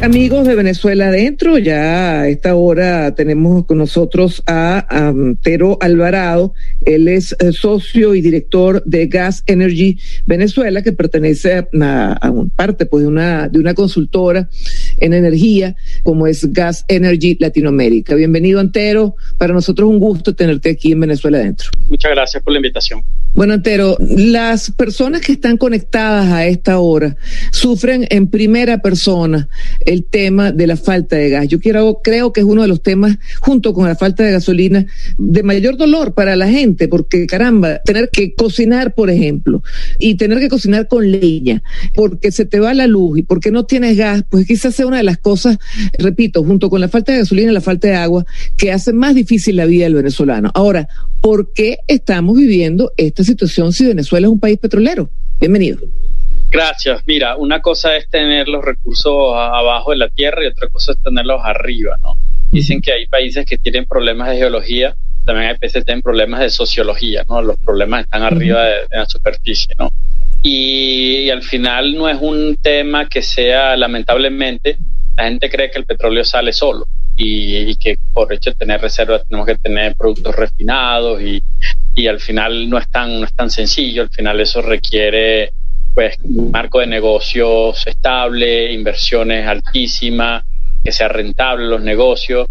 Amigos de Venezuela Adentro, ya a esta hora tenemos con nosotros a Antero Alvarado. Él es eh, socio y director de Gas Energy Venezuela, que pertenece a, a parte pues, de, una, de una consultora en energía como es Gas Energy Latinoamérica. Bienvenido, Antero. Para nosotros es un gusto tenerte aquí en Venezuela Adentro. Muchas gracias por la invitación. Bueno, Antero, las personas que están conectadas a esta hora sufren en primera persona el tema de la falta de gas. Yo quiero, creo que es uno de los temas, junto con la falta de gasolina, de mayor dolor para la gente, porque caramba, tener que cocinar, por ejemplo, y tener que cocinar con leña, porque se te va la luz y porque no tienes gas, pues quizás sea una de las cosas, repito, junto con la falta de gasolina y la falta de agua, que hace más difícil la vida del venezolano. Ahora, ¿por qué estamos viviendo esta situación si Venezuela es un país petrolero? Bienvenido. Gracias. Mira, una cosa es tener los recursos abajo de la tierra y otra cosa es tenerlos arriba, ¿no? Dicen que hay países que tienen problemas de geología, también hay países que tienen problemas de sociología, ¿no? Los problemas están arriba de, la superficie, ¿no? Y, al final no es un tema que sea, lamentablemente, la gente cree que el petróleo sale solo y, que por hecho de tener reservas tenemos que tener productos refinados y, y al final no es tan, no es tan sencillo, al final eso requiere pues marco de negocios estable, inversiones altísimas, que sea rentable los negocios.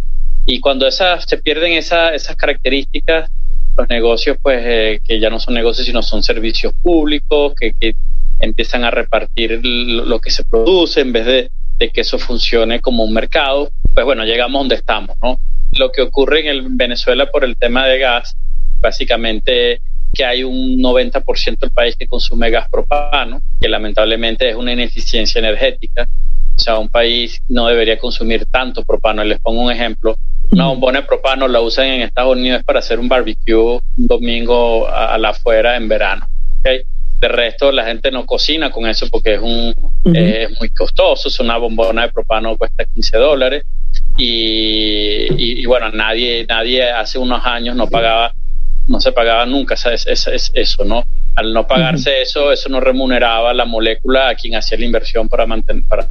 Y cuando esas, se pierden esas características, los negocios, pues eh, que ya no son negocios, sino son servicios públicos, que, empiezan a repartir lo que se produce en vez de, de, que eso funcione como un mercado, pues bueno, llegamos donde estamos, ¿no? Lo que ocurre en el Venezuela por el tema de gas, básicamente que hay un 90% del país que consume gas propano, que lamentablemente es una ineficiencia energética. O sea, un país no debería consumir tanto propano. Les pongo un ejemplo. Una bombona de propano la usan en Estados Unidos para hacer un barbecue un domingo a, la afuera en verano. ¿okay? De resto, la gente no cocina con eso porque es, un, es muy costoso. Es una bombona de propano cuesta 15 dólares. Y, y, y, bueno, nadie, nadie hace unos años no pagaba no se pagaba nunca, es, es, eso, ¿no? Al no pagarse eso, eso no remuneraba la molécula a quien hacía la inversión para mantener, para,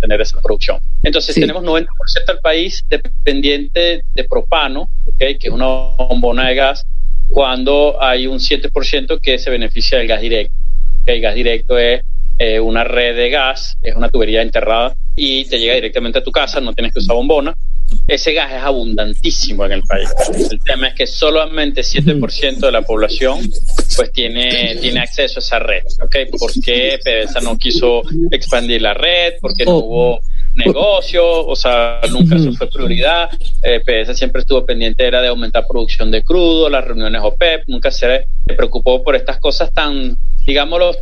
tener esa producción. Entonces tenemos 90% del país dependiente de propano, ¿okay? que es una bombona de gas, cuando hay un 7% que se beneficia del gas directo. El gas directo es eh, una red de gas, es una tubería enterrada y te llega directamente a tu casa, no tienes que usar bombona ese gas es abundantísimo en el país. El tema es que solamente 7% de la población pues tiene, tiene acceso a esa red. ¿okay? ¿Por qué PDVSA no quiso expandir la red? Porque no oh. hubo negocio, o sea, nunca eso fue prioridad. Eh, PDVSA siempre estuvo pendiente era de aumentar producción de crudo, las reuniones OPEP, nunca se preocupó por estas cosas tan digámoslo,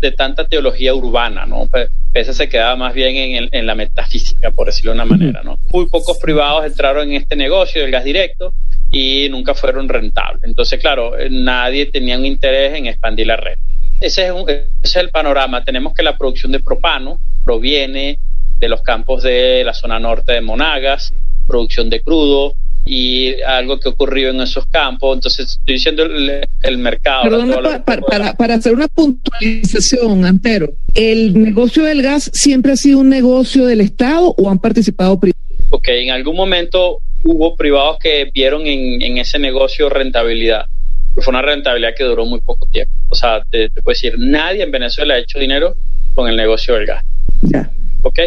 de tanta teología urbana, ¿no? Esa se quedaba más bien en, la metafísica, por decirlo de una manera, ¿no? Muy pocos privados entraron en este negocio del gas directo y nunca fueron rentables. Entonces, claro, eh, nadie tenía un interés en expandir la red. Ese es, ese es el panorama. Tenemos que la producción de propano proviene de los campos de la zona norte de Monagas, producción de crudo, y algo que ocurrió en esos campos. Entonces, estoy diciendo el, mercado. para, para, hacer una puntualización, Antero, ¿el negocio del gas siempre ha sido un negocio del Estado o han participado privados? Ok, en algún momento hubo privados que vieron en, en ese negocio rentabilidad. Pero fue una rentabilidad que duró muy poco tiempo. O sea, te, puedo decir, nadie en Venezuela ha hecho dinero con el negocio del gas. Ya. ¿Ok?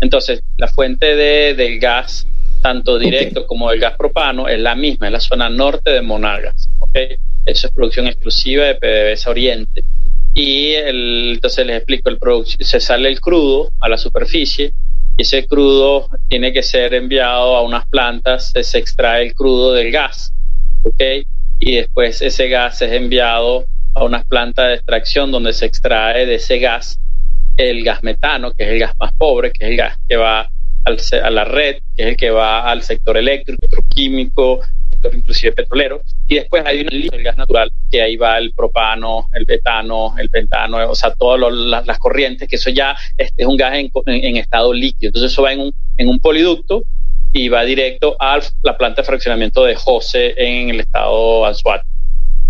Entonces, la fuente de, del gas tanto directo como el gas propano, es la misma, es la zona norte de Monagas. ¿okay? Eso es producción exclusiva de PDVSA Oriente. Y el, entonces les explico, el se sale el crudo a la superficie y ese crudo tiene que ser enviado a unas plantas, se extrae el crudo del gas, ¿ok? Y después ese gas es enviado a unas plantas de extracción donde se extrae de ese gas el gas metano, que es el gas más pobre, que es el gas que va a la red, que es el que va al sector eléctrico, químico, sector inclusive petrolero. Y después hay un gas natural, que ahí va el propano, el betano, el pentano, o sea, todas las, corrientes, que eso ya es, es un gas en, en, estado líquido. Entonces eso va en un, en un poliducto y va directo a la planta de fraccionamiento de José en el estado Anzuat.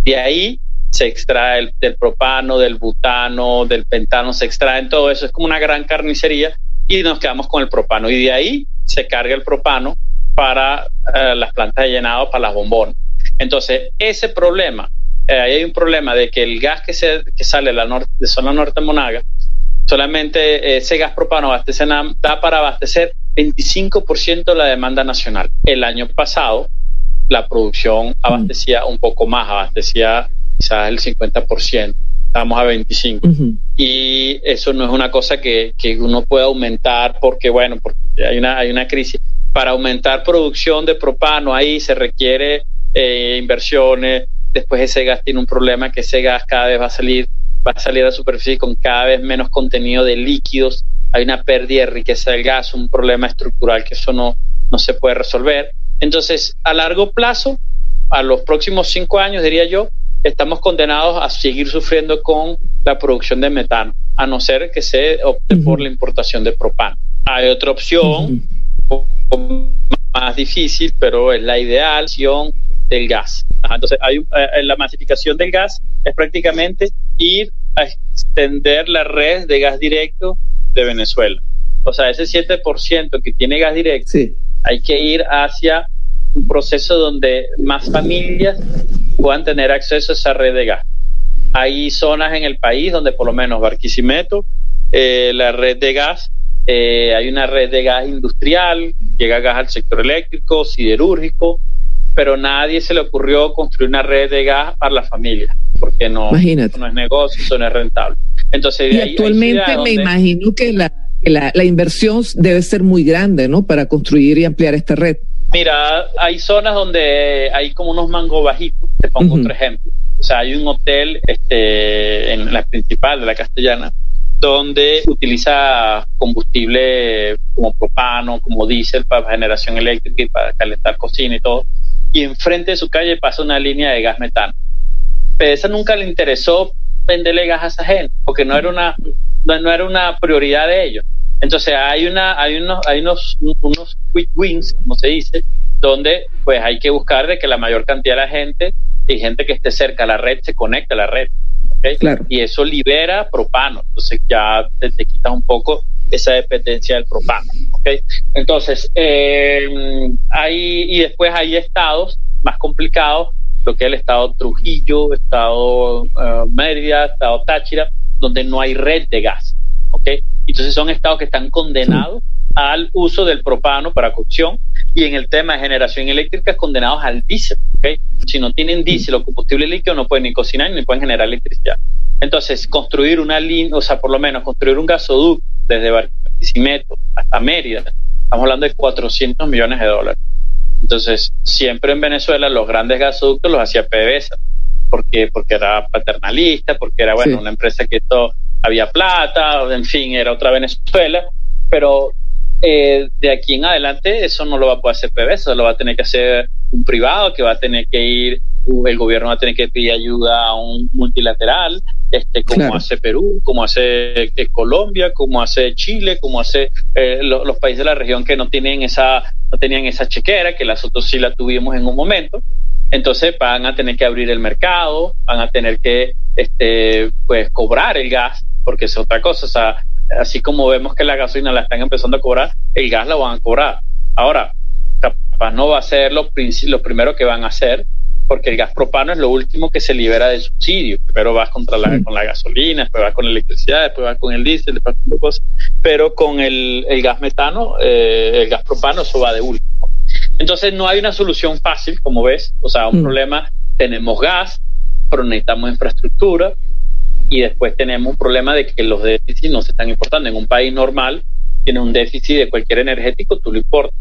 De ahí se extrae el, del propano, del butano, del pentano, se extraen todo eso. Es como una gran carnicería y nos quedamos con el propano. Y de ahí se carga el propano para eh, las plantas de llenado, para las bombonas. Entonces, ese problema, eh, hay un problema de que el gas que, se, que sale de la norte, de zona norte de Monaga, solamente ese gas propano abastece, da para abastecer 25% de la demanda nacional. El año pasado, la producción abastecía un poco más, abastecía quizás el 50%, estamos a 25%. Y eso no es una cosa que, que, uno pueda aumentar porque, bueno, porque hay una, hay una crisis. Para aumentar producción de propano, ahí se requiere eh, inversiones. Después ese gas tiene un problema que ese gas cada vez va a salir, va a salir a la superficie con cada vez menos contenido de líquidos. Hay una pérdida de riqueza del gas, un problema estructural que eso no, no se puede resolver. Entonces, a largo plazo, a los próximos cinco años, diría yo, estamos condenados a seguir sufriendo con la producción de metano, a no ser que se opte por la importación de propano. Hay otra opción, más difícil, pero es la ideal, del gas. entonces, hay, eh, la masificación del gas es prácticamente ir a extender la red de gas directo de Venezuela. O sea, ese 7% que tiene gas directo, hay que ir hacia un proceso donde más familias puedan tener acceso a esa red de gas. Hay zonas en el país donde por lo menos Barquisimeto, eh, la red de gas, eh, hay una red de gas industrial, llega gas al sector eléctrico, siderúrgico, pero nadie se le ocurrió construir una red de gas para la familia, porque no, no es negocio, eso no es rentable. Entonces, y actualmente me imagino que la, la, la inversión debe ser muy grande, ¿no? Para construir y ampliar esta red. Mira, hay zonas donde hay como unos mangos bajitos. Te pongo otro ejemplo. O sea, hay un hotel este, en la principal de la Castellana donde utiliza combustible como propano, como diésel para generación eléctrica y para calentar cocina y todo. Y enfrente de su calle pasa una línea de gas metano. Pero esa nunca le interesó venderle gas a esa gente, porque no era una, no era una prioridad de ellos. Entonces hay una, hay unos, hay unos, unos quick wins, como se dice, donde pues hay que buscar de que la mayor cantidad de la gente y gente que esté cerca a la red se conecte a la red. Y eso libera propano. Entonces ya te, te quitas un poco esa dependencia del propano. ¿okay? Entonces, eh, hay, y después hay estados más complicados, lo que es el estado Trujillo, estado uh, Mérida, estado Táchira, donde no hay red de gas. ¿Okay? Entonces son estados que están condenados al uso del propano para cocción y en el tema de generación eléctrica condenados al diésel. ¿okay? Si no tienen diésel o combustible líquido no pueden ni cocinar ni pueden generar electricidad. Entonces, construir una línea, o sea, por lo menos construir un gasoducto desde Barquisimeto hasta Mérida, estamos hablando de 400 millones de dólares. Entonces, siempre en Venezuela los grandes gasoductos los hacía PDVSA, porque, porque era paternalista, porque era, bueno, una empresa que esto había plata, en fin, era otra Venezuela, pero eh, de aquí en adelante eso no lo va a poder hacer PDVSA, lo va a tener que hacer un privado que va a tener que ir, el gobierno va a tener que pedir ayuda a un multilateral, este, como hace Perú, como hace eh, Colombia, como hace Chile, como hace eh, los países de la región que no tienen esa, no tenían esa chequera, que nosotros sí la tuvimos en un momento. Entonces van a tener que abrir el mercado, van a tener que este, pues cobrar el gas, porque es otra cosa. O sea, así como vemos que la gasolina la están empezando a cobrar, el gas lo van a cobrar. Ahora, capaz no va a ser lo, lo primero que van a hacer, porque el gas propano es lo último que se libera del subsidio. Primero vas contra la, con la gasolina, después vas con la electricidad, después vas con el diésel, después con cosas. Pero con el, el gas metano, eh, el gas propano, eso va de último. Entonces no hay una solución fácil, como ves. O sea, un mm. problema, tenemos gas, pero necesitamos infraestructura y después tenemos un problema de que los déficits no se están importando. En un país normal tiene un déficit de cualquier energético, tú lo importas.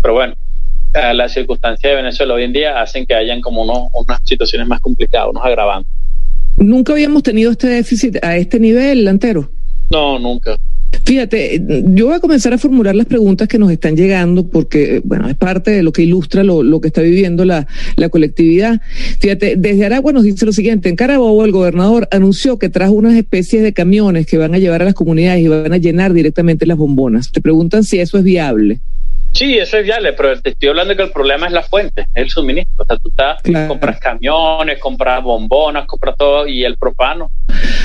Pero bueno, las circunstancias de Venezuela hoy en día hacen que hayan como unas situaciones más complicadas, unos agravantes. ¿Nunca habíamos tenido este déficit a este nivel, Lantero? No, nunca. Fíjate, yo voy a comenzar a formular las preguntas que nos están llegando porque, bueno, es parte de lo que ilustra lo, lo que está viviendo la, la, colectividad. Fíjate, desde Aragua nos dice lo siguiente, en Carabobo el gobernador anunció que trajo unas especies de camiones que van a llevar a las comunidades y van a llenar directamente las bombonas. Te preguntan si eso es viable. Sí, eso es viable, pero te estoy hablando de que el problema es la fuente, es el suministro. O sea, tú estás, claro. compras camiones, compras bombonas, compras todo y el propano.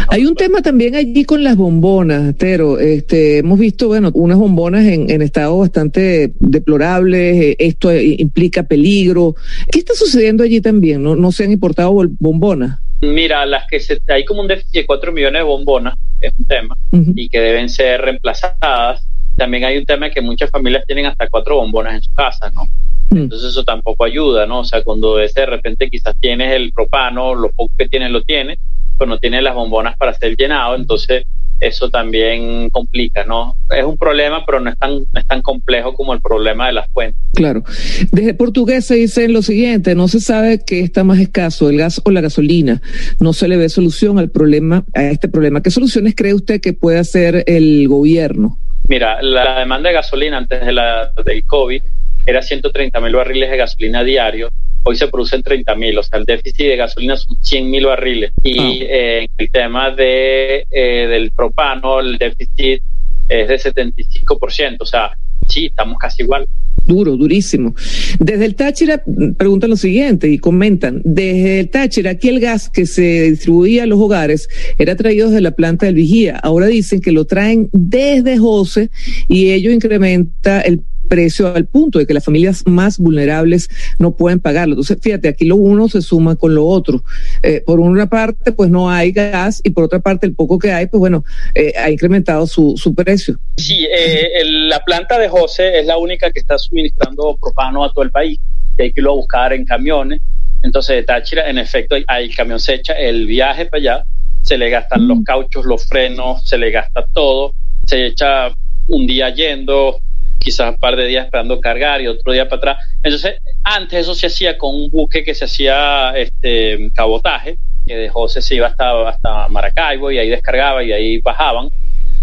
Hay un tema también allí con las bombonas, pero este, hemos visto, bueno, unas bombonas en, en estado bastante deplorables, eh, esto implica peligro. ¿Qué está sucediendo allí también? ¿No, no se han importado bombonas? Mira, las que se, hay como un déficit de 4 millones de bombonas, es un tema, uh -huh. y que deben ser reemplazadas también hay un tema que muchas familias tienen hasta cuatro bombonas en su casa, ¿no? Entonces eso tampoco ayuda, ¿no? O sea, cuando ese de repente quizás tienes el propano, lo poco que tienes lo tienes, pero no tienes las bombonas para ser llenado, entonces eso también complica, ¿no? Es un problema, pero no es tan, no es tan complejo como el problema de las fuentes. Claro. Desde portugués se dice lo siguiente, no se sabe qué está más escaso, el gas o la gasolina. No se le ve solución al problema, a este problema. ¿Qué soluciones cree usted que puede hacer el gobierno? Mira, la demanda de gasolina antes de la, del COVID era 130 mil barriles de gasolina diario. Hoy se producen 30 mil, o sea, el déficit de gasolina son 100 mil barriles. Y oh. eh, el tema de, eh, del propano, el déficit es de 75%, o sea, sí, estamos casi igual. Duro, durísimo. Desde el Táchira preguntan lo siguiente y comentan, desde el Táchira aquí el gas que se distribuía a los hogares era traído desde la planta del Vigía. Ahora dicen que lo traen desde José y ello incrementa el precio al punto de que las familias más vulnerables no pueden pagarlo. Entonces, fíjate, aquí lo uno se suma con lo otro. Eh, por una parte, pues no hay gas y por otra parte, el poco que hay, pues bueno, eh, ha incrementado su, su precio. Sí, eh, el, la planta de José es la única que está suministrando propano a todo el país, que hay que irlo a buscar en camiones. Entonces, de Táchira, en efecto, el camión se echa el viaje para allá, se le gastan los cauchos, los frenos, se le gasta todo, se echa un día yendo, quizás un par de días esperando cargar y otro día para atrás. Entonces, antes eso se hacía con un buque que se hacía este cabotaje, que de José se iba hasta, hasta Maracaibo y ahí descargaba y ahí bajaban.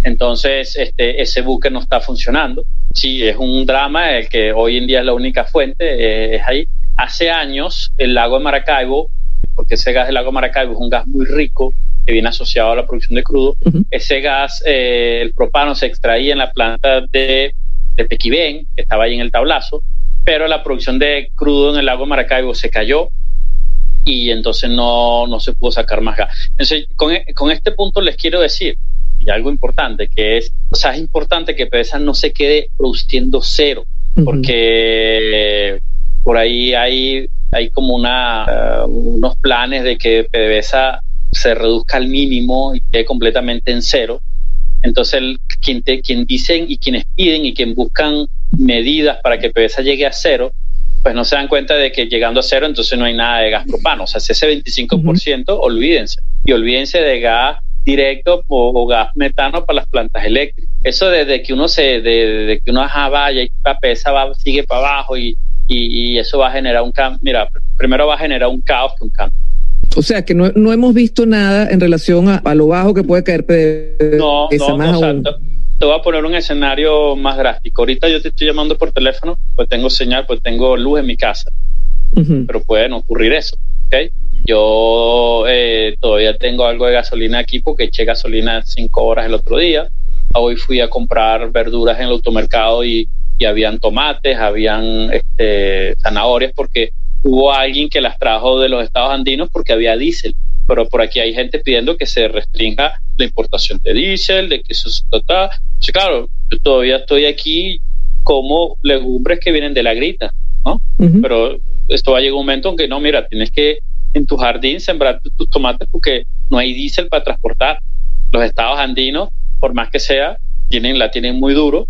Entonces, este, ese buque no está funcionando. Sí, es un drama, el que hoy en día es la única fuente, eh, es ahí. Hace años, el lago de Maracaibo, porque ese gas del lago de Maracaibo es un gas muy rico, que viene asociado a la producción de crudo, uh -huh. ese gas, eh, el propano se extraía en la planta de de Pequibén, que estaba ahí en el tablazo, pero la producción de crudo en el lago Maracaibo se cayó y entonces no, no se pudo sacar más gas. Entonces, con, con este punto les quiero decir, y algo importante, que es, o sea, es importante que PDVSA no se quede produciendo cero, uh -huh. porque por ahí hay, hay como una, uh, unos planes de que PDVSA se reduzca al mínimo y quede completamente en cero entonces, el, quien, te, quien dicen y quienes piden y quien buscan medidas para que PDVSA llegue a cero, pues no se dan cuenta de que llegando a cero, entonces no hay nada de gas propano. O sea, ese 25%, uh -huh. olvídense. Y olvídense de gas directo o, o, gas metano para las plantas eléctricas. Eso desde que uno se, de, de que uno ajá, vaya y la pesa va, sigue para abajo y, y, y eso va a generar un cambio. Mira, primero va a generar un caos que un cambio. O sea, que no, no hemos visto nada en relación a, a, lo bajo que puede caer PDVSA. No, no, más no, aún. Te voy a poner un escenario más drástico. Ahorita yo te estoy llamando por teléfono, pues tengo señal, pues tengo luz en mi casa. Uh -huh. Pero pueden ocurrir eso, ¿ok? Yo eh, todavía tengo algo de gasolina aquí porque eché gasolina cinco horas el otro día. Hoy fui a comprar verduras en el automercado y, y habían tomates, habían este, zanahorias porque hubo alguien que las trajo de los estados andinos porque había diésel, pero por aquí hay gente pidiendo que se restringa la importación de diésel, de que eso se trata. Sí, claro, yo todavía estoy aquí como legumbres que vienen de la grita, ¿no? Uh -huh. Pero esto va a llegar un momento en que no, mira, tienes que en tu jardín sembrar tus tomates porque no hay diésel para transportar. Los estados andinos, por más que sea, tienen, la tienen muy duro,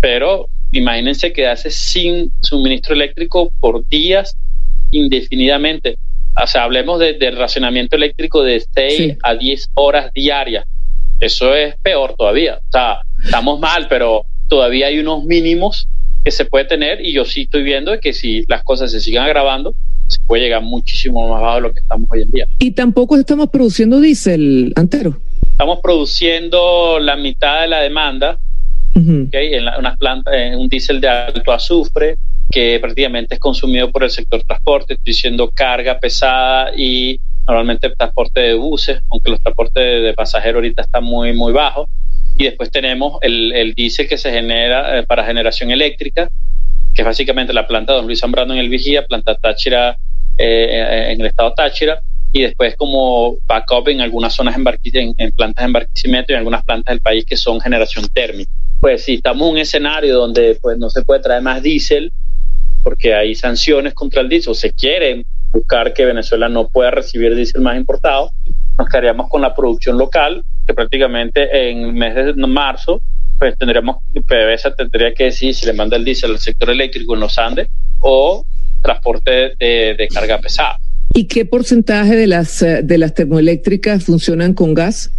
pero imagínense quedarse sin suministro eléctrico por días indefinidamente. O sea, hablemos de, de racionamiento eléctrico de 6 sí. a 10 horas diarias. Eso es peor todavía. O sea, estamos mal, pero todavía hay unos mínimos que se puede tener y yo sí estoy viendo que si las cosas se sigan agravando, se puede llegar muchísimo más bajo de lo que estamos hoy en día. Y tampoco estamos produciendo diésel, Antero. estamos produciendo la mitad de la demanda en unas plantas, en un diésel de alto azufre que prácticamente es consumido por el sector transporte, estoy diciendo carga pesada y normalmente transporte de buses, aunque los transportes de, pasajeros ahorita están muy, muy bajos. Y después tenemos el, el diésel que se genera eh, para generación eléctrica, que es básicamente la planta de Don Luis Zambrano en el Vigía, planta Táchira eh, en el estado Táchira, y después como backup en algunas zonas en, en plantas de embarquecimiento y en algunas plantas del país que son generación térmica. Pues si estamos en un escenario donde pues no se puede traer más diésel, porque hay sanciones contra el diésel, o se quiere buscar que Venezuela no pueda recibir diésel más importado, nos quedaríamos con la producción local, que prácticamente en el mes de marzo, pues tendríamos, PDVSA tendría que decir si le manda el diésel al sector eléctrico en los Andes o transporte de, carga pesada. ¿Y qué porcentaje de las, eh, de las termoeléctricas funcionan con gas?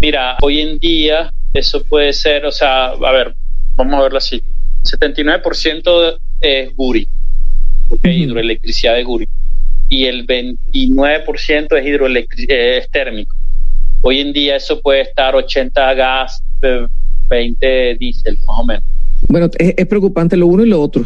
Mira, hoy en día eso puede ser, o sea, a ver, vamos a verlo así. 79% es Guri, hidroelectricidad de Guri, y el 29% es, hidroelectricidad es térmico. Hoy en día eso puede estar 80 gas, 20 diésel, más o menos. Bueno, es, preocupante lo uno y lo otro.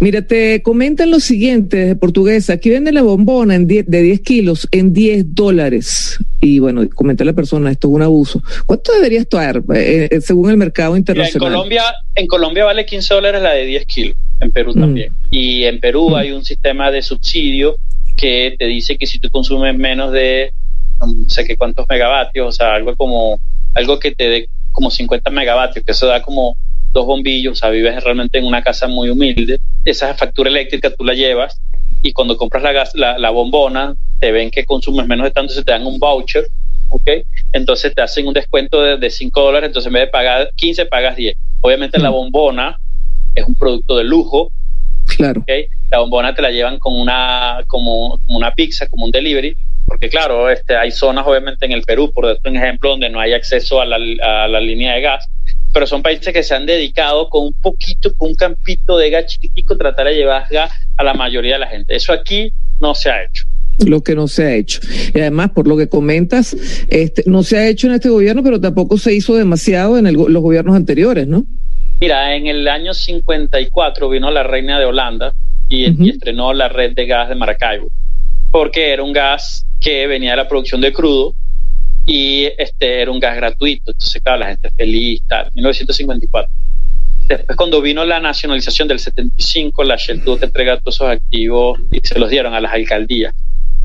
Mira, te comentan lo siguiente de portuguesa. Aquí venden la bombona en de 10 kilos en 10 dólares. Y bueno, comenta la persona, esto es un abuso. ¿Cuánto debería estar eh, eh, según el mercado internacional? en, Colombia, en Colombia vale 15 dólares la de 10 kilos, en Perú mm. también. Y en Perú mm. hay un sistema de subsidio que te dice que si tú consumes menos de no sé qué cuántos megavatios, o sea, algo como algo que te dé como 50 megavatios, que eso da como dos bombillos, o sea, vives realmente en una casa muy humilde, esa factura eléctrica tú la llevas y cuando compras la, gas, la, bombona, te ven que consumes menos de tanto, se te dan un voucher, ¿ok? Entonces te hacen un descuento de, de 5 dólares, entonces en vez de pagar 15, pagas 10. Obviamente la mm. bombona es un producto de lujo, Claro. ¿okay? La bombona te la llevan con una, como, una pizza, como un delivery, porque claro, este, hay zonas obviamente en el Perú, por ejemplo, donde no hay acceso a la, a la línea de gas, pero son países que se han dedicado con un poquito, con un campito de gas chiquitico, tratar de llevar gas a la mayoría de la gente. Eso aquí no se ha hecho lo que no se ha hecho. Y además, por lo que comentas, este, no se ha hecho en este gobierno, pero tampoco se hizo demasiado en los gobiernos anteriores, ¿no? Mira, en el año 54 vino la reina de Holanda y, y, estrenó la red de gas de Maracaibo, porque era un gas que venía de la producción de crudo y este era un gas gratuito, entonces claro, la gente feliz, tal, 1954. Después cuando vino la nacionalización del 75, la Shell tuvo que entregar todos esos activos y se los dieron a las alcaldías.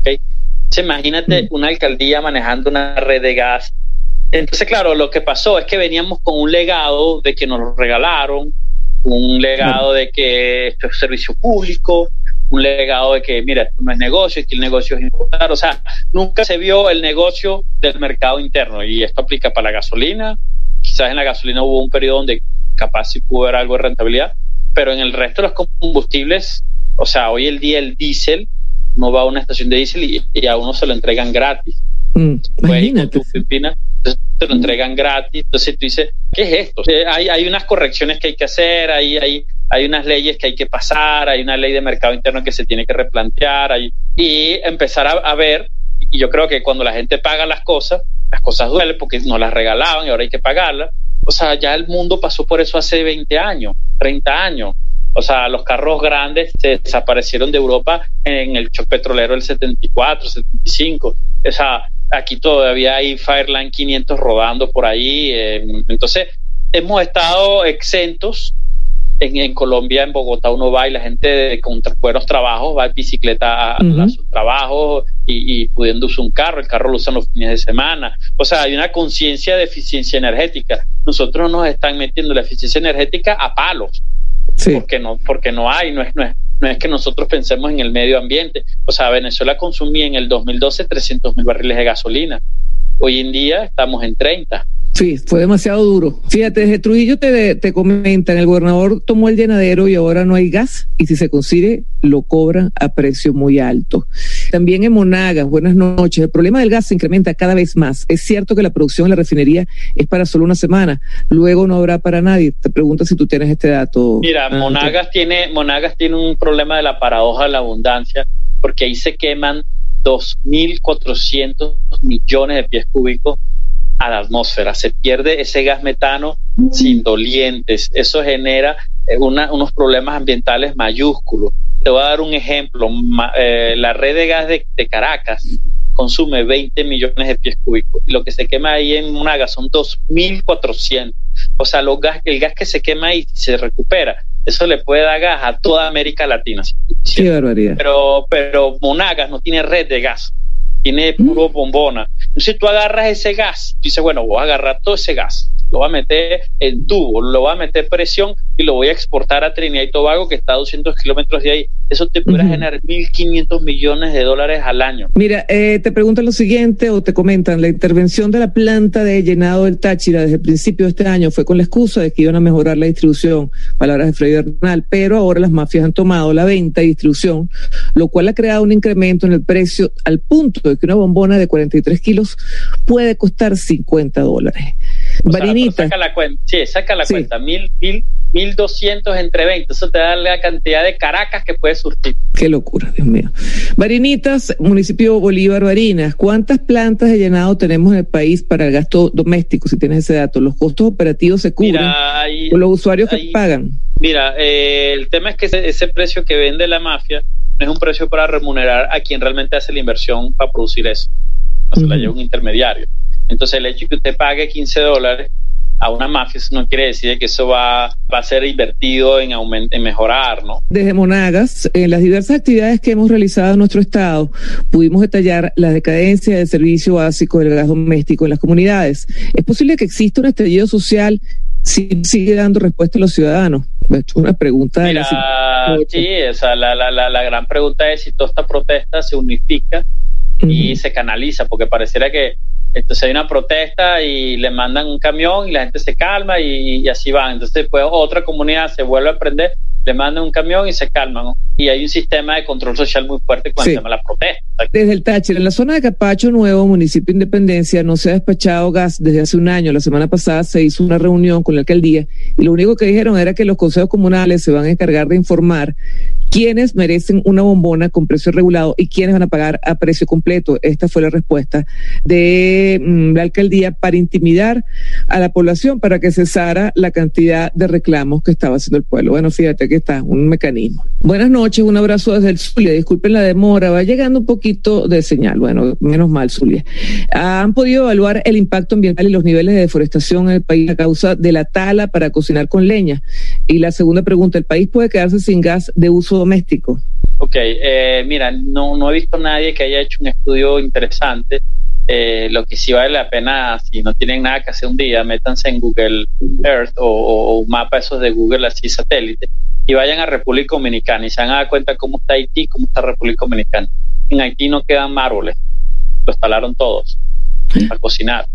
¿okay? Entonces imagínate mm. una alcaldía manejando una red de gas. Entonces claro, lo que pasó es que veníamos con un legado de que nos lo regalaron, un legado de que esto es servicio público, un legado de que, mira, esto no es negocio, que el negocio es importar. O sea, nunca se vio el negocio del mercado interno y esto aplica para la gasolina. Quizás en la gasolina hubo un periodo donde capaz sí pudo haber algo de rentabilidad, pero en el resto de los combustibles, o sea, hoy el día el diésel, no va a una estación de diésel y, a uno se lo entregan gratis. Mm, imagínate. entonces te lo entregan gratis. Entonces tú dices, ¿qué es esto? hay, hay unas correcciones que hay que hacer, hay, hay hay unas leyes que hay que pasar, hay una ley de mercado interno que se tiene que replantear hay, y empezar a, ver, y yo creo que cuando la gente paga las cosas, las cosas duelen porque no las regalaban y ahora hay que pagarlas. O sea, ya el mundo pasó por eso hace 20 años, 30 años. O sea, los carros grandes se desaparecieron de Europa en el shock petrolero del 74, 75. O sea, aquí todavía hay Fireline 500 rodando por ahí. Eh, entonces, hemos estado exentos en, Colombia, en Bogotá, uno va y la gente con buenos trabajos va en bicicleta a, su trabajo y, pudiendo usar un carro, el carro lo usan los fines de semana. O sea, hay una conciencia de eficiencia energética. Nosotros nos están metiendo la eficiencia energética a palos. Porque no, porque no hay, no es, no es, no es que nosotros pensemos en el medio ambiente. O sea, Venezuela consumía en el 2012 300 mil barriles de gasolina. Hoy en día estamos en 30. Sí, fue demasiado duro. Fíjate, desde Trujillo te, te comentan, el gobernador tomó el llenadero y ahora no hay gas y si se consigue lo cobran a precio muy alto. También en Monagas, buenas noches, el problema del gas se incrementa cada vez más. Es cierto que la producción en la refinería es para solo una semana, luego no habrá para nadie. Te pregunto si tú tienes este dato. Mira, Monagas tiene, Monagas tiene un problema de la paradoja de la abundancia porque ahí se queman 2.400 millones de pies cúbicos a la atmósfera. Se pierde ese gas metano sin dolientes. Eso genera eh, una, unos problemas ambientales mayúsculos. Te voy a dar un ejemplo. Eh, la red de gas de, Caracas consume 20 millones de pies cúbicos. Lo que se quema ahí en Monagas son 2.400. O sea, los gas, el gas que se quema ahí se recupera. Eso le puede dar gas a toda América Latina. Qué barbaridad. Pero, pero Monagas no tiene red de gas tiene puro bombona. Entonces tú agarras ese gas, dices, bueno, voy a agarrar todo ese gas, lo voy a meter en tubo, lo voy a meter presión y lo voy a exportar a Trinidad y Tobago, que está a 200 kilómetros de ahí. Eso te puede generar 1.500 millones de dólares al año. Mira, eh, te preguntan lo siguiente o te comentan, la intervención de la planta de llenado del Táchira desde el principio de este año fue con la excusa de que iban a mejorar la distribución, palabras de Freddy Bernal, pero ahora las mafias han tomado la venta y distribución, lo cual ha creado un incremento en el precio al punto de que una bombona de 43 kilos puede costar 50 dólares. Varinita. saca la cuenta, sí, saca la cuenta, mil, mil 1200 entre 20. Eso te da la cantidad de Caracas que puedes surtir. Qué locura, Dios mío. Barinitas, municipio Bolívar Barinas, ¿cuántas plantas de llenado tenemos en el país para el gasto doméstico, si tienes ese dato? ¿Los costos operativos se cubren por los usuarios que pagan? Mira, eh, el tema es que ese, precio que vende la mafia no es un precio para remunerar a quien realmente hace la inversión para producir eso. O sea, la lleva un intermediario. Entonces, el hecho de que usted pague 15 dólares a una mafia, eso no quiere decir que eso va, a ser invertido en, en mejorar, ¿no? Desde Monagas, en las diversas actividades que hemos realizado en nuestro Estado, pudimos detallar la decadencia del servicio básico del gas doméstico en las comunidades. ¿Es posible que exista un estallido social si sigue dando respuesta a los ciudadanos? Una pregunta. Mira, sí, esa, la, la, la, la gran pregunta es si toda esta protesta se unifica y se canaliza, porque pareciera que entonces hay una protesta y le mandan un camión y la gente se calma y, así va. Entonces después otra comunidad se vuelve a prender, le mandan un camión y se calman. Y hay un sistema de control social muy fuerte cuando se llama la protesta. Desde el Táchira, en la zona de Capacho Nuevo, municipio de Independencia, no se ha despachado gas desde hace un año. La semana pasada se hizo una reunión con la alcaldía y lo único que dijeron era que los consejos comunales se van a encargar de informar quiénes merecen una bombona con precio regulado y quiénes van a pagar a precio completo. Esta fue la respuesta de mm, la alcaldía para intimidar a la población para que cesara la cantidad de reclamos que estaba haciendo el pueblo. Bueno, fíjate, aquí está un mecanismo. Buenas noches, un abrazo desde el Zulia. Disculpen la demora, va llegando un poquito de señal. Bueno, menos mal, Zulia. ¿Han podido evaluar el impacto ambiental y los niveles de deforestación en el país a causa de la tala para cocinar con leña? Y la segunda pregunta, ¿el país puede quedarse sin gas de uso doméstico? Ok, eh, mira, no, no he visto nadie que haya hecho un estudio interesante. Eh, lo que sí vale la pena, si no tienen nada que hacer un día, métanse en Google Earth o, un mapa esos de Google así satélite y vayan a República Dominicana y se van a dar cuenta cómo está Haití, cómo está República Dominicana. En Haití no quedan árboles, los talaron todos para cocinar.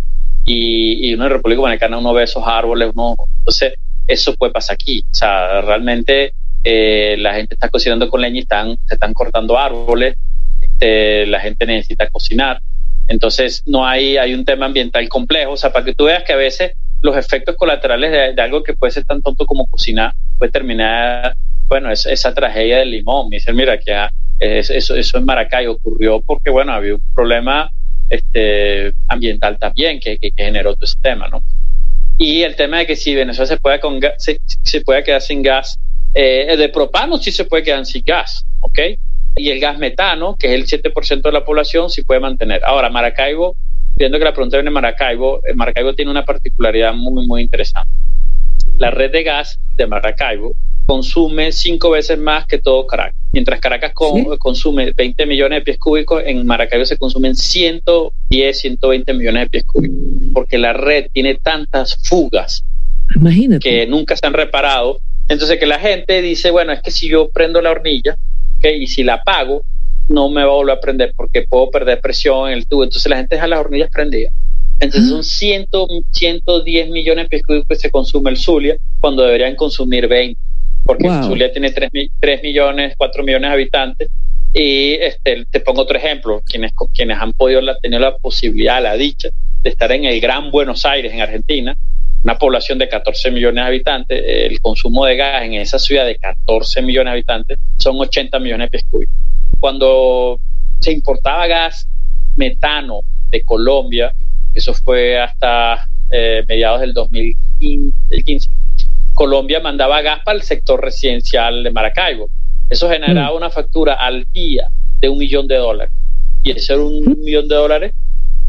Y, y uno en República Dominicana uno ve esos árboles, uno, entonces eso puede pasar aquí. O sea, realmente eh, la gente está cocinando con leña y están, se están cortando árboles, este, la gente necesita cocinar. Entonces, no hay, hay un tema ambiental complejo. O sea, para que tú veas que a veces los efectos colaterales de, algo que puede ser tan tonto como cocinar puede terminar, bueno, es, esa tragedia del limón. Me dicen, mira, que eso, eso en Maracay ocurrió porque, bueno, había un problema este, ambiental también que, que, generó todo ese tema, ¿no? Y el tema de que si Venezuela se puede, con se, puede quedar sin gas eh, de propano sí se puede quedar sin gas, ¿ok? Y el gas metano, que es el 7% de la población, sí puede mantener. Ahora, Maracaibo, viendo que la pregunta viene de Maracaibo, eh, Maracaibo tiene una particularidad muy, muy interesante. La red de gas de Maracaibo consume cinco veces más que todo Caracas. Mientras Caracas consume 20 millones de pies cúbicos, en Maracaibo se consumen 110, 120 millones de pies cúbicos, porque la red tiene tantas fugas que nunca se han reparado entonces que la gente dice, bueno, es que si yo prendo la hornilla y si la apago, no me va a volver a prender porque puedo perder presión en el tubo. Entonces la gente deja las hornillas prendidas. Entonces son 100, 110 millones de pies cúbicos que se consume el Zulia cuando deberían consumir 20, porque el Zulia tiene 3, 3, millones, 4 millones de habitantes. Y este, te pongo otro ejemplo, quienes, quienes han podido la, tener la posibilidad, la dicha de estar en el Gran Buenos Aires, en Argentina, una población de 14 millones de habitantes, el consumo de gas en esa ciudad de 14 millones de habitantes son 80 millones de pies cúbicos. Cuando se importaba gas metano de Colombia, eso fue hasta eh, mediados del 2015, Colombia mandaba gas para el sector residencial de Maracaibo. Eso generaba mm. una factura al día de un millón de dólares. Y eso era un mm. millón de dólares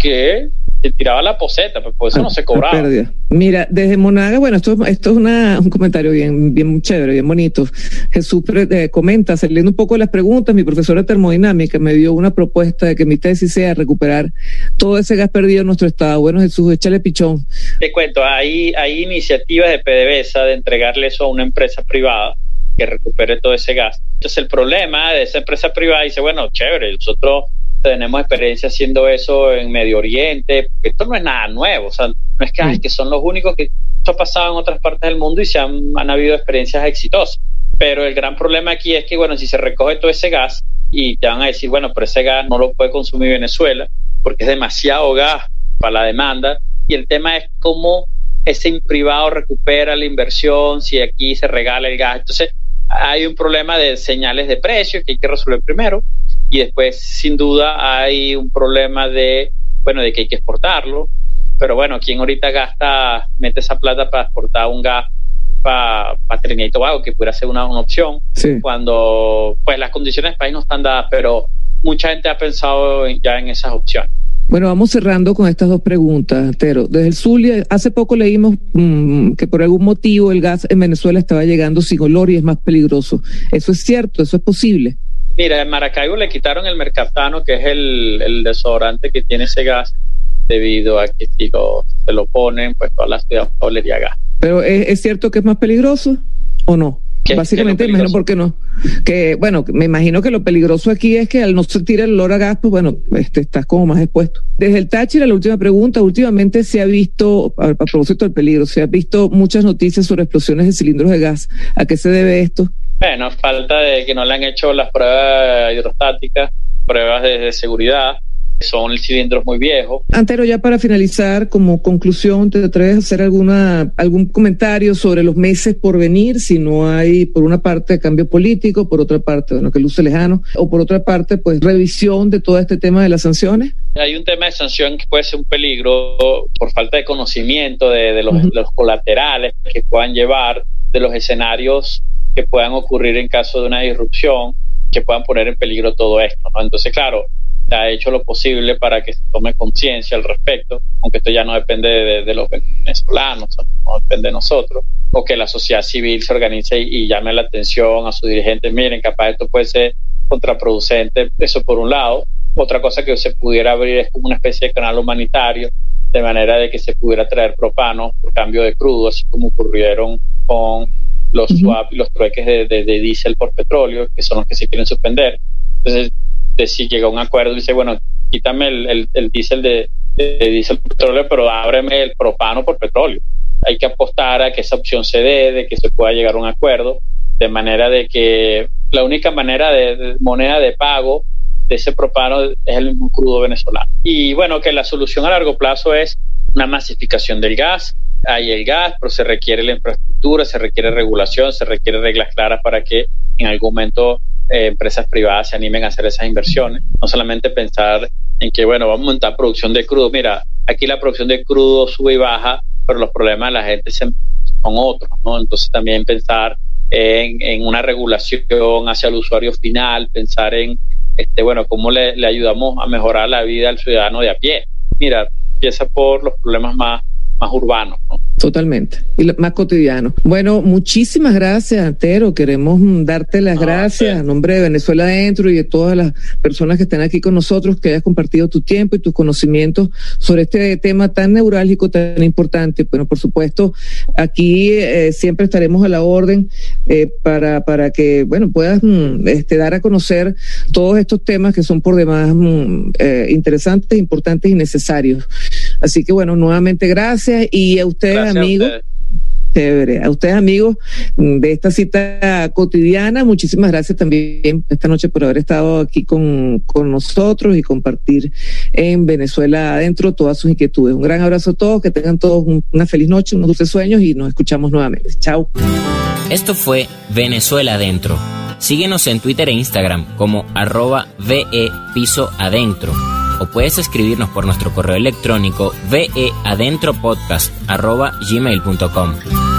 que se tiraba la poseta, pues por eso no se cobraba. Mira, desde Monaga, bueno, esto, esto es una, un comentario bien, bien chévere, bien bonito. Jesús eh, comenta, saliendo un poco de las preguntas, mi profesora de termodinámica me dio una propuesta de que mi tesis sea recuperar todo ese gas perdido en nuestro estado. Bueno, Jesús, échale pichón. Te cuento, hay, hay iniciativas de PDVSA de entregarle eso a una empresa privada que recupere todo ese gas. Entonces el problema de esa empresa privada dice, bueno, chévere, nosotros tenemos experiencia haciendo eso en Medio Oriente, esto no es nada nuevo, o sea, no es que, que son los únicos que esto ha pasado en otras partes del mundo y se han, han habido experiencias exitosas. Pero el gran problema aquí es que, bueno, si se recoge todo ese gas y te van a decir, bueno, pero ese gas no lo puede consumir Venezuela porque es demasiado gas para la demanda. Y el tema es cómo ese privado recupera la inversión, si aquí se regala el gas. Entonces, hay un problema de señales de precio que hay que resolver primero y después sin duda hay un problema de bueno de que hay que exportarlo. Pero bueno quien ahorita gasta mete esa plata para exportar un gas para pa Trinidad y Tobago que pudiera ser una, opción cuando pues las condiciones del país no están dadas pero mucha gente ha pensado ya en esas opciones bueno, vamos cerrando con estas dos preguntas, Tero. Desde el Zulia, hace poco leímos mm, que por algún motivo el gas en Venezuela estaba llegando sin olor y es más peligroso. ¿Eso es cierto? ¿Eso es posible? Mira, en Maracaibo le quitaron el mercaptano, que es el, el desodorante que tiene ese gas, debido a que si lo, se lo ponen, pues toda la ciudad olería gas. Pero ¿es, cierto que es más peligroso o no? Básicamente, imagino por qué no. Que, bueno, me imagino que lo peligroso aquí es que al no sentir el olor a gas, pues bueno, este, estás como más expuesto. Desde el Táchira, la última pregunta, últimamente se ha visto, a, a propósito del peligro, se ha visto muchas noticias sobre explosiones de cilindros de gas. ¿A qué se debe esto? Bueno, falta de que no le han hecho las pruebas hidrostáticas, pruebas de, seguridad, son cilindros muy viejos. Antero, ya para finalizar, como conclusión, ¿te atreves a hacer alguna, algún comentario sobre los meses por venir? Si no hay, por una parte, cambio político, por otra parte, bueno, que luce lejano, o por otra parte, pues, revisión de todo este tema de las sanciones. Hay un tema de sanción que puede ser un peligro por falta de conocimiento de, los, los colaterales que puedan llevar, de los escenarios que puedan ocurrir en caso de una disrupción que puedan poner en peligro todo esto. ¿no? Entonces, claro, se ha hecho lo posible para que se tome conciencia al respecto, aunque esto ya no depende de, los venezolanos, no depende de nosotros, o que la sociedad civil se organice y, llame la atención a sus dirigentes, miren, capaz esto puede ser contraproducente, eso por un lado. Otra cosa que se pudiera abrir es como una especie de canal humanitario, de manera de que se pudiera traer propano por cambio de crudo, así como ocurrieron con los swap y los trueques de, de, diésel por petróleo, que son los que se quieren suspender. Entonces, de si llega un acuerdo dice, bueno, quítame el, el, el diésel de, de, diésel por petróleo, pero ábreme el propano por petróleo. Hay que apostar a que esa opción se dé, de que se pueda llegar a un acuerdo, de manera de que la única manera de, moneda de pago de ese propano es el crudo venezolano. Y bueno, que la solución a largo plazo es una masificación del gas, hay el gas, pero se requiere la infraestructura, se requiere regulación, se requiere reglas claras para que en algún momento eh, empresas privadas se animen a hacer esas inversiones. No solamente pensar en que, bueno, vamos a montar producción de crudo. Mira, aquí la producción de crudo sube y baja, pero los problemas de la gente son otros, ¿no? Entonces también pensar en, en una regulación hacia el usuario final, pensar en, este, bueno, cómo le, le ayudamos a mejorar la vida al ciudadano de a pie. Mira, empieza por los problemas más más urbano. Totalmente, y más cotidiano. Bueno, muchísimas gracias, Antero. Queremos darte las gracias a nombre de Venezuela Adentro y de todas las personas que están aquí con nosotros, que hayas compartido tu tiempo y tus conocimientos sobre este tema tan neurálgico, tan importante. Bueno, por supuesto, aquí eh, siempre estaremos a la orden eh, para, para que, bueno, puedas mm, este, dar a conocer todos estos temas que son por demás mm, eh, interesantes, importantes y necesarios. Así que, bueno, nuevamente gracias y a ustedes, amigos. A ustedes, amigos, de esta cita cotidiana, muchísimas gracias también esta noche por haber estado aquí con, con nosotros y compartir en Venezuela adentro todas sus inquietudes. Un gran abrazo a todos, que tengan todos una feliz noche, unos dulces sueños y nos escuchamos nuevamente. Chao. Esto fue Venezuela adentro. Síguenos en Twitter e Instagram como arroba VE Piso Adentro puedes escribirnos por nuestro correo electrónico veadentropodcast.gmail.com.